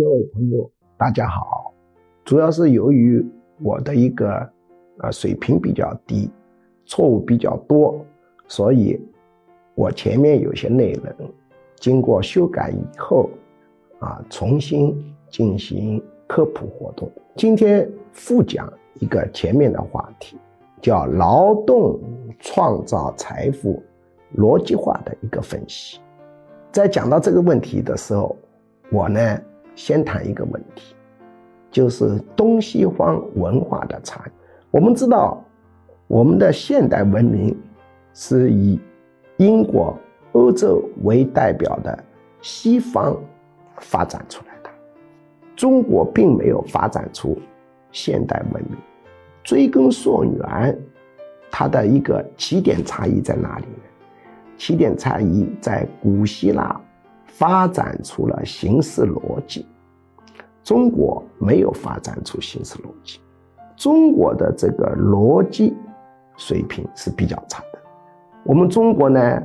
各位朋友，大家好。主要是由于我的一个啊水平比较低，错误比较多，所以我前面有些内容经过修改以后啊，重新进行科普活动。今天复讲一个前面的话题，叫劳动创造财富逻辑化的一个分析。在讲到这个问题的时候，我呢。先谈一个问题，就是东西方文化的差异。我们知道，我们的现代文明是以英国、欧洲为代表的西方发展出来的，中国并没有发展出现代文明。追根溯源，它的一个起点差异在哪里呢？起点差异在古希腊。发展出了形式逻辑，中国没有发展出形式逻辑，中国的这个逻辑水平是比较差的。我们中国呢，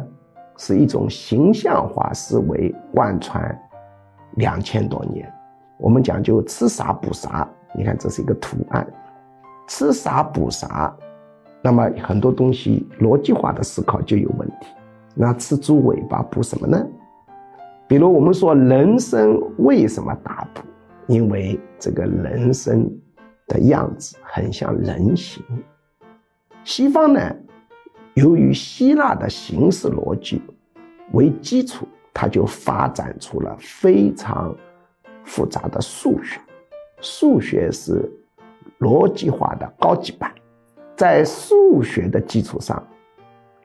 是一种形象化思维贯穿两千多年，我们讲究吃啥补啥。你看，这是一个图案，吃啥补啥，那么很多东西逻辑化的思考就有问题。那吃猪尾巴补什么呢？比如我们说人参为什么大补？因为这个人参的样子很像人形。西方呢，由于希腊的形式逻辑为基础，它就发展出了非常复杂的数学。数学是逻辑化的高级版，在数学的基础上，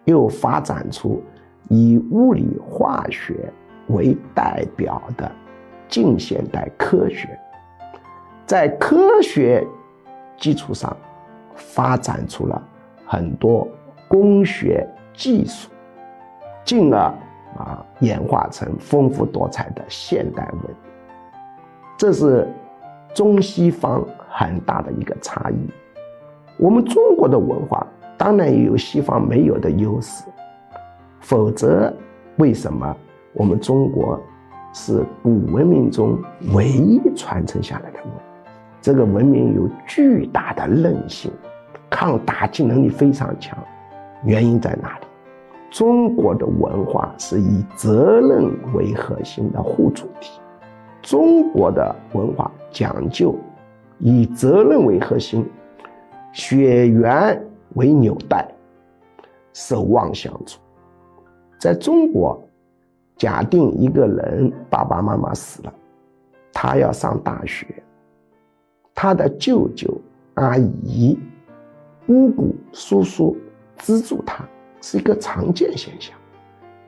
又发展出以物理化学。为代表的近现代科学，在科学基础上发展出了很多工学技术，进而啊演化成丰富多彩的现代文明。这是中西方很大的一个差异。我们中国的文化当然也有西方没有的优势，否则为什么？我们中国是古文明中唯一传承下来的文明，这个文明有巨大的韧性，抗打击能力非常强。原因在哪里？中国的文化是以责任为核心的互主体，中国的文化讲究以责任为核心，血缘为纽带，守望相助。在中国。假定一个人爸爸妈妈死了，他要上大学，他的舅舅、阿姨、姑姑、叔叔资助他是一个常见现象，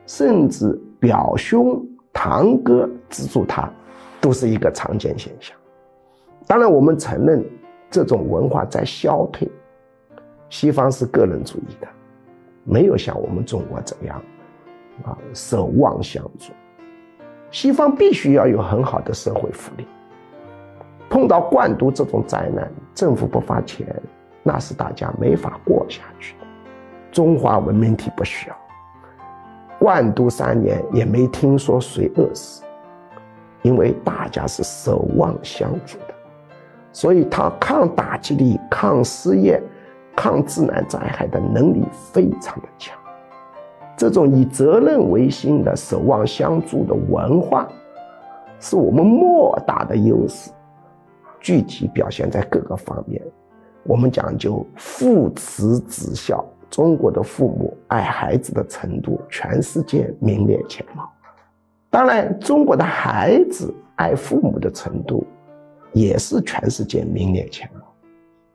甚至表兄、堂哥资助他都是一个常见现象。当然，我们承认这种文化在消退，西方是个人主义的，没有像我们中国这样。啊，守望相助，西方必须要有很好的社会福利。碰到灌毒这种灾难，政府不发钱，那是大家没法过下去的。中华文明体不需要灌毒三年，也没听说谁饿死，因为大家是守望相助的，所以他抗打击力、抗失业、抗自然灾害的能力非常的强。这种以责任为心的守望相助的文化，是我们莫大的优势。具体表现在各个方面。我们讲究父慈子孝，中国的父母爱孩子的程度，全世界名列前茅。当然，中国的孩子爱父母的程度，也是全世界名列前茅。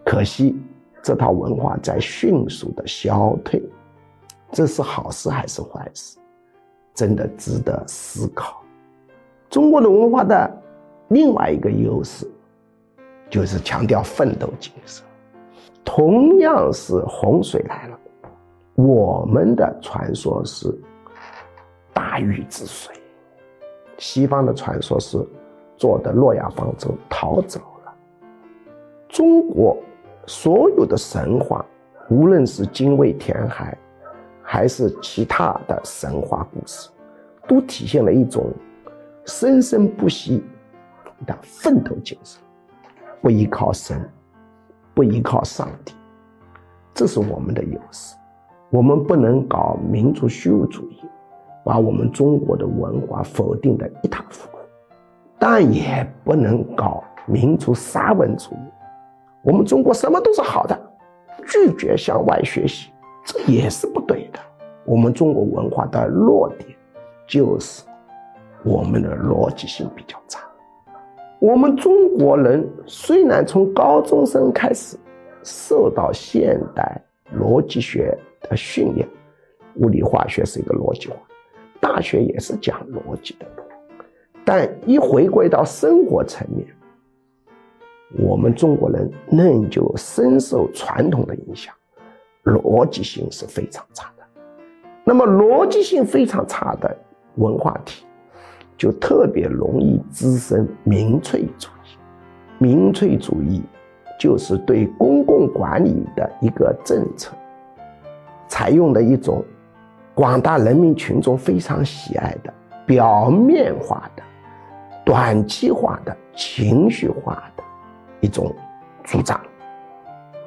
可惜，这套文化在迅速的消退。这是好事还是坏事？真的值得思考。中国的文化的另外一个优势，就是强调奋斗精神。同样是洪水来了，我们的传说是大禹治水，西方的传说是坐的诺亚方舟逃走了。中国所有的神话，无论是精卫填海。还是其他的神话故事，都体现了一种生生不息、的奋斗精神，不依靠神，不依靠上帝，这是我们的优势。我们不能搞民族虚无主义，把我们中国的文化否定的一塌糊涂，但也不能搞民族沙文主义。我们中国什么都是好的，拒绝向外学习，这也是不对的。我们中国文化的弱点就是我们的逻辑性比较差。我们中国人虽然从高中生开始受到现代逻辑学的训练，物理化学是一个逻辑化，大学也是讲逻辑的，但一回归到生活层面，我们中国人仍旧深受传统的影响，逻辑性是非常差的。那么逻辑性非常差的文化体。就特别容易滋生民粹主义。民粹主义就是对公共管理的一个政策，采用的一种广大人民群众非常喜爱的表面化的、短期化的、情绪化的一种主张，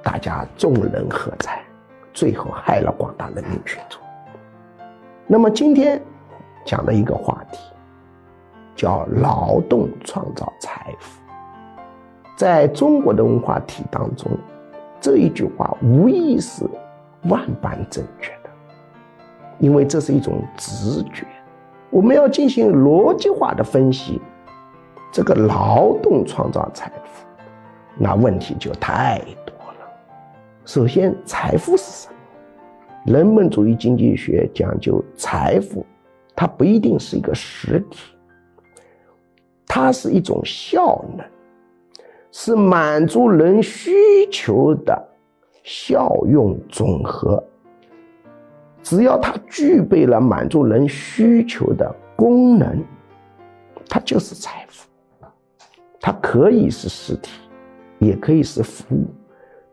大家众人喝彩，最后害了广大人民群众。那么今天讲的一个话题。叫劳动创造财富，在中国的文化体当中，这一句话无疑是万般正确的，因为这是一种直觉。我们要进行逻辑化的分析，这个劳动创造财富，那问题就太。首先，财富是什么？人本主义经济学讲究财富，它不一定是一个实体。它是一种效能，是满足人需求的效用总和。只要它具备了满足人需求的功能，它就是财富。它可以是实体，也可以是服务，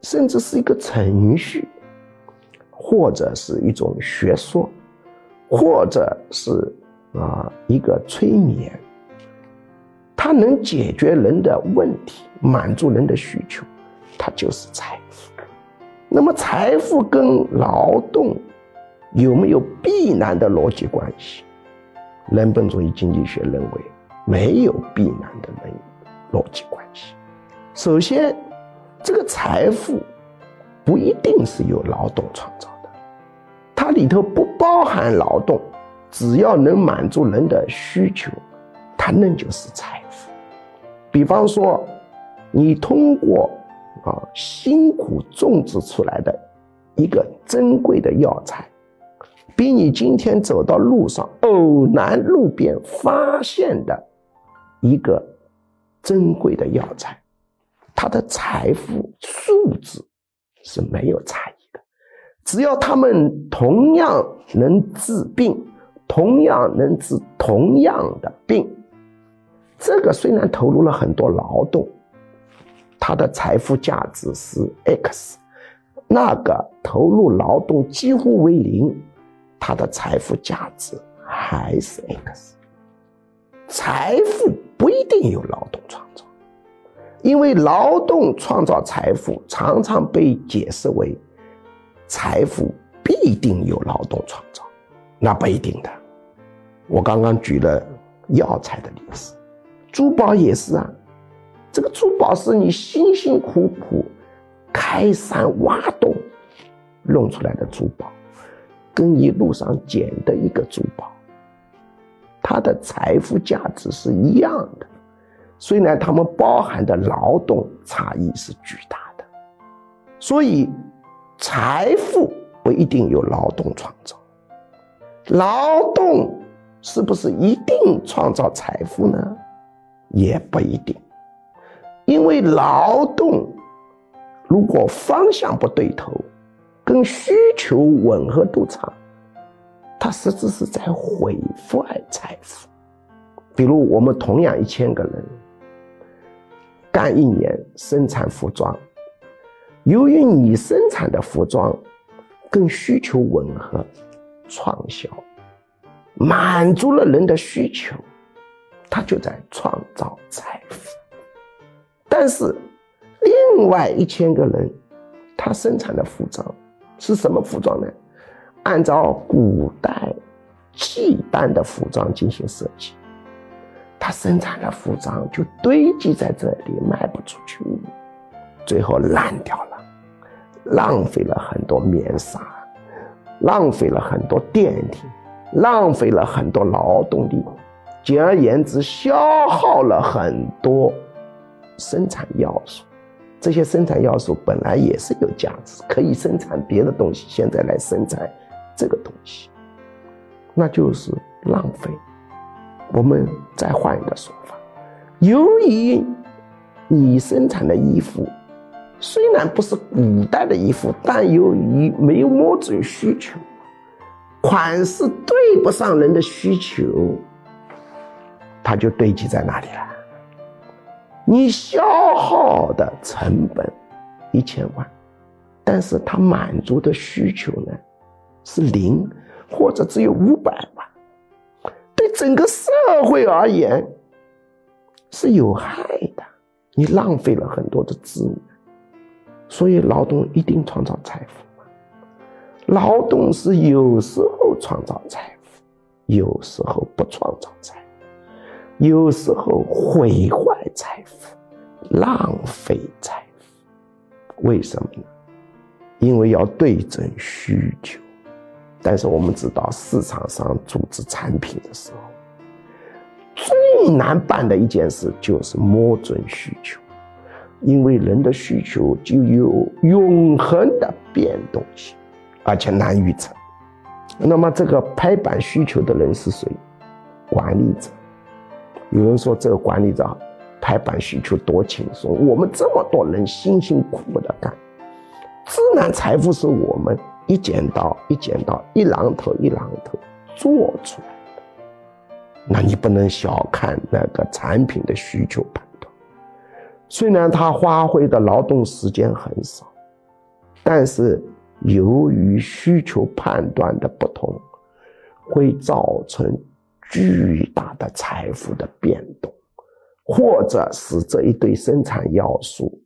甚至是一个程序，或者是一种学说，或者是啊一个催眠。它能解决人的问题，满足人的需求，它就是财富。那么，财富跟劳动有没有必然的逻辑关系？人本主义经济学认为没有必然的逻辑关系。首先，这个财富不一定是由劳动创造的，它里头不包含劳动，只要能满足人的需求，它那就是财富。比方说，你通过啊辛苦种植出来的一个珍贵的药材，比你今天走到路上偶然路边发现的一个珍贵的药材，他的财富数字是没有差异的。只要他们同样能治病，同样能治同样的病。这个虽然投入了很多劳动，他的财富价值是 x，那个投入劳动几乎为零，他的财富价值还是 x。财富不一定有劳动创造，因为劳动创造财富常常被解释为财富必定由劳动创造，那不一定的。我刚刚举了药材的例子。珠宝也是啊，这个珠宝是你辛辛苦苦开山挖洞弄出来的珠宝，跟你路上捡的一个珠宝，它的财富价值是一样的。虽然它们包含的劳动差异是巨大的，所以财富不一定有劳动创造，劳动是不是一定创造财富呢？也不一定，因为劳动如果方向不对头，跟需求吻合度差，它实质是在毁坏财富。比如我们同样一千个人干一年生产服装，由于你生产的服装跟需求吻合，创销满足了人的需求。他就在创造财富。但是，另外一千个人，他生产的服装是什么服装呢？按照古代契丹的服装进行设计，他生产的服装就堆积在这里，卖不出去，最后烂掉了，浪费了很多棉纱，浪费了很多电力，浪费了很多劳动力，简而言之，消耗了很多。生产要素，这些生产要素本来也是有价值，可以生产别的东西，现在来生产这个东西，那就是浪费。我们再换一个说法，由于你生产的衣服虽然不是古代的衣服，但由于没有摸准需求，款式对不上人的需求，它就堆积在那里了。你消耗的成本一千万，但是它满足的需求呢是零或者只有五百万，整个社会而言是有害的。你浪费了很多的资源，所以劳动一定创造财富吗？劳动是有时候创造财富，有时候不创造财。富。有时候毁坏财富，浪费财富，为什么呢？因为要对准需求。但是我们知道，市场上组织产品的时候，最难办的一件事就是摸准需求，因为人的需求就有永恒的变动性，而且难预测。那么，这个拍板需求的人是谁？管理者。有人说这个管理者拍板需求多轻松，我们这么多人辛辛苦苦的干，自然财富是我们一剪刀一剪刀一榔头一榔头做出来的。那你不能小看那个产品的需求判断，虽然它花费的劳动时间很少，但是由于需求判断的不同，会造成。巨大的财富的变动，或者使这一堆生产要素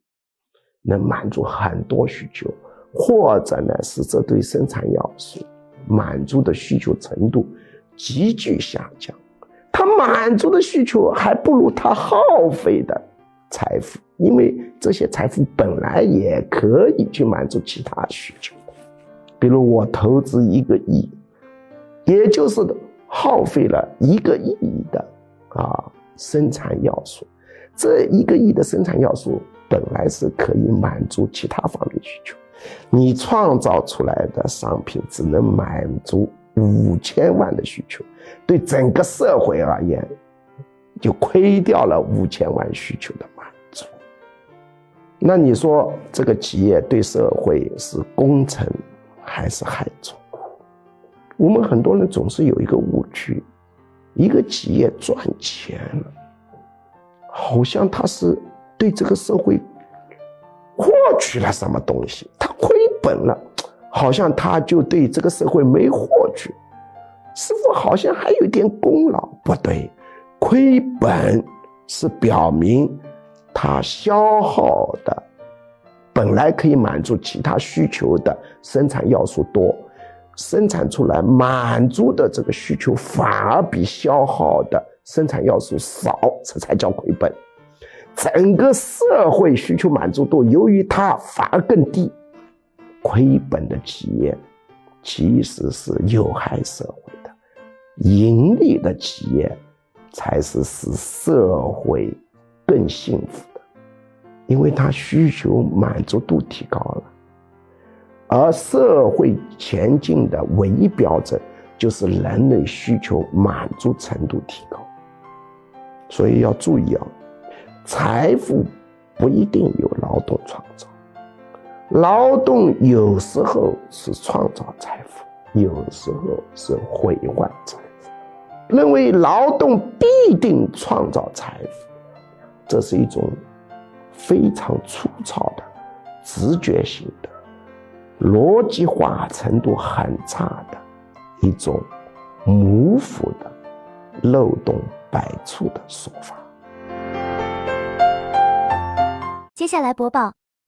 能满足很多需求，或者呢是这堆生产要素满足的需求程度急剧下降，他满足的需求还不如他耗费的财富，因为这些财富本来也可以去满足其他需求，比如我投资一个亿，也就是。耗费了一个亿的啊生产要素，这一个亿的生产要素本来是可以满足其他方面需求，你创造出来的商品只能满足五千万的需求，对整个社会而言，就亏掉了五千万需求的满足。那你说这个企业对社会是功臣还是害虫？我们很多人总是有一个误区，一个企业赚钱了，好像他是对这个社会获取了什么东西；他了，好像他就对这个社会没获取，似乎好像还有点功劳。不对，亏本是表明他消耗的本来可以满足其他需求的生产要素多。生产出来满足的这个需求反而比消耗的生产要素少，这才叫亏本。整个社会需求满足度由于它反而更低，亏本的企业其实是有害社会的，盈利的企业才是使社会更幸福的，因为它需求满足度提高了。而社会前进的唯一标准，就是人类需求满足程度提高。所以要注意啊，财富不一定有劳动创造，劳动有时候是创造财富，有时候是毁坏财富。认为劳动必定创造财富，这是一种非常粗糙的直觉性的。逻辑化程度很差的一种模糊的漏洞百出的说法。接下来播报